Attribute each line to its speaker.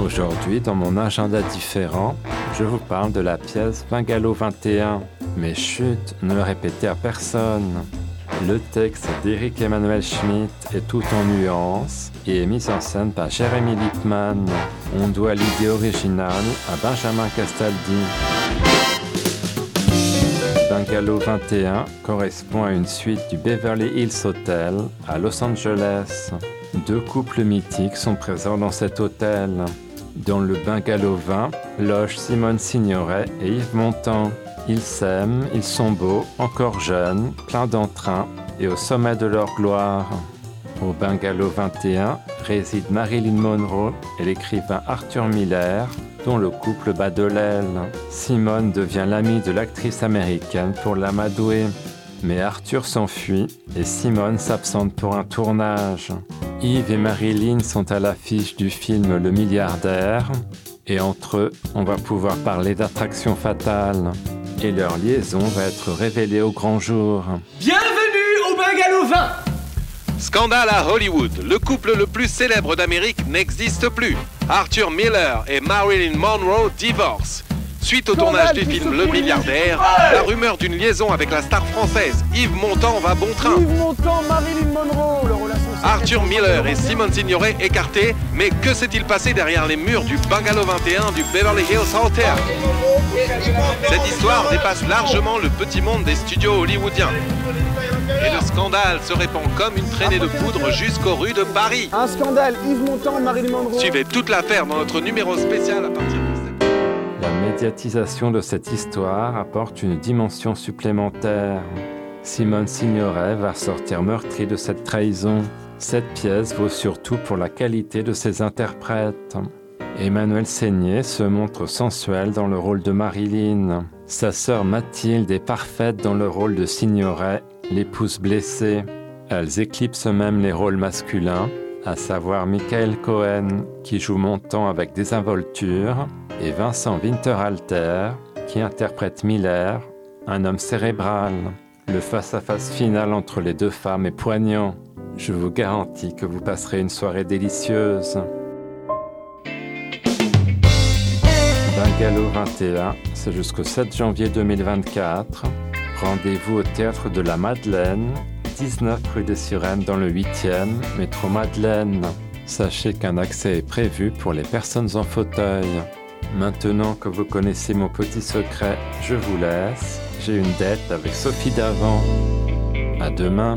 Speaker 1: Aujourd'hui, dans mon agenda différent, je vous parle de la pièce Bungalow 21. Mais chut, ne le répétez à personne. Le texte d'Eric Emmanuel Schmitt est tout en nuances et est mis en scène par Jeremy Lippman. On doit l'idée originale à Benjamin Castaldi. Bungalow 21 correspond à une suite du Beverly Hills Hotel à Los Angeles. Deux couples mythiques sont présents dans cet hôtel. Dans le Bungalow 20 loge Simone Signoret et Yves Montand. Ils s'aiment, ils sont beaux, encore jeunes, pleins d'entrain et au sommet de leur gloire. Au Bungalow 21 réside Marilyn Monroe et l'écrivain Arthur Miller, dont le couple bat de l'aile. Simone devient l'amie de l'actrice américaine pour l'amadouer. Mais Arthur s'enfuit et Simone s'absente pour un tournage. Yves et Marilyn sont à l'affiche du film Le milliardaire et entre eux, on va pouvoir parler d'attraction fatale. Et leur liaison va être révélée au grand jour.
Speaker 2: Bienvenue au Bungalow 20
Speaker 3: Scandale à Hollywood. Le couple le plus célèbre d'Amérique n'existe plus. Arthur Miller et Marilyn Monroe divorcent. Suite au tournage du film Le Milliardaire, la rumeur d'une liaison avec la star française Yves Montand va bon train.
Speaker 2: Yves Montand, Marilyn Monroe,
Speaker 3: Arthur Miller et Simone Signoret écartés, mais que s'est-il passé derrière les murs du Bungalow 21 du Beverly Hills Hotel Cette histoire dépasse largement le petit monde des studios hollywoodiens. Et le scandale se répand comme une traînée de poudre jusqu'aux rues de Paris.
Speaker 2: Un scandale, Yves Montand, Marilyn Monroe.
Speaker 3: Suivez toute l'affaire dans notre numéro spécial à partir de.
Speaker 1: La médiatisation de cette histoire apporte une dimension supplémentaire. Simone Signoret va sortir meurtrie de cette trahison. Cette pièce vaut surtout pour la qualité de ses interprètes. Emmanuel Seigné se montre sensuel dans le rôle de Marilyn. Sa sœur Mathilde est parfaite dans le rôle de Signoret, l'épouse blessée. Elles éclipsent même les rôles masculins, à savoir Michael Cohen, qui joue Montant avec désinvolture, et Vincent Winterhalter, qui interprète Miller, un homme cérébral. Le face-à-face final entre les deux femmes est poignant. Je vous garantis que vous passerez une soirée délicieuse. Bungalow 21, c'est jusqu'au 7 janvier 2024. Rendez-vous au théâtre de la Madeleine, 19 rue des Sirènes dans le 8e, métro Madeleine. Sachez qu'un accès est prévu pour les personnes en fauteuil. Maintenant que vous connaissez mon petit secret, je vous laisse. J'ai une dette avec Sophie Davant. À demain.